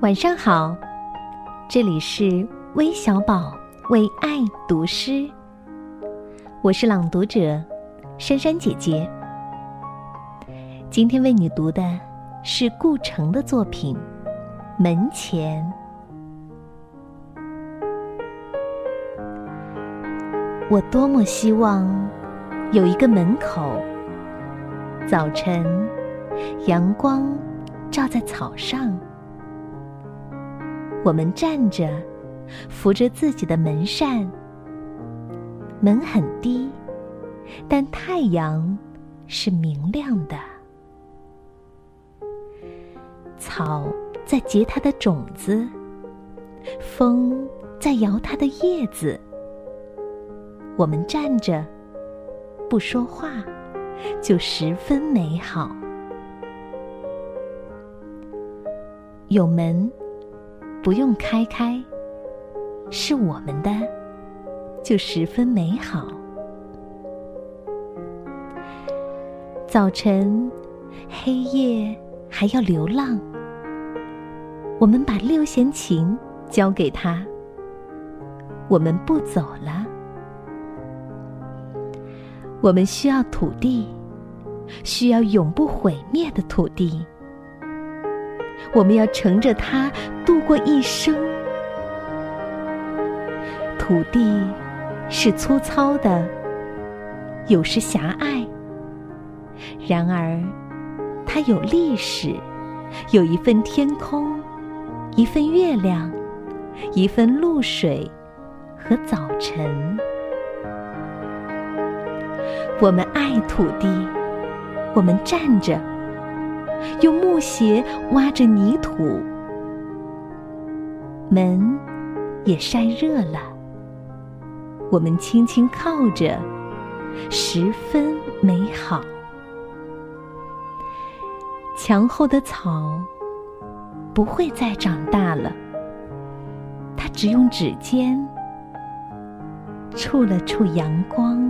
晚上好，这里是微小宝为爱读诗，我是朗读者珊珊姐姐。今天为你读的是顾城的作品《门前》。我多么希望有一个门口，早晨阳光照在草上。我们站着，扶着自己的门扇。门很低，但太阳是明亮的。草在结它的种子，风在摇它的叶子。我们站着，不说话，就十分美好。有门。不用开开，是我们的，就十分美好。早晨，黑夜还要流浪，我们把六弦琴交给他，我们不走了。我们需要土地，需要永不毁灭的土地。我们要乘着它度过一生。土地是粗糙的，有时狭隘。然而，它有历史，有一份天空，一份月亮，一份露水和早晨。我们爱土地，我们站着。用木鞋挖着泥土，门也晒热了。我们轻轻靠着，十分美好。墙后的草不会再长大了，它只用指尖触了触阳光。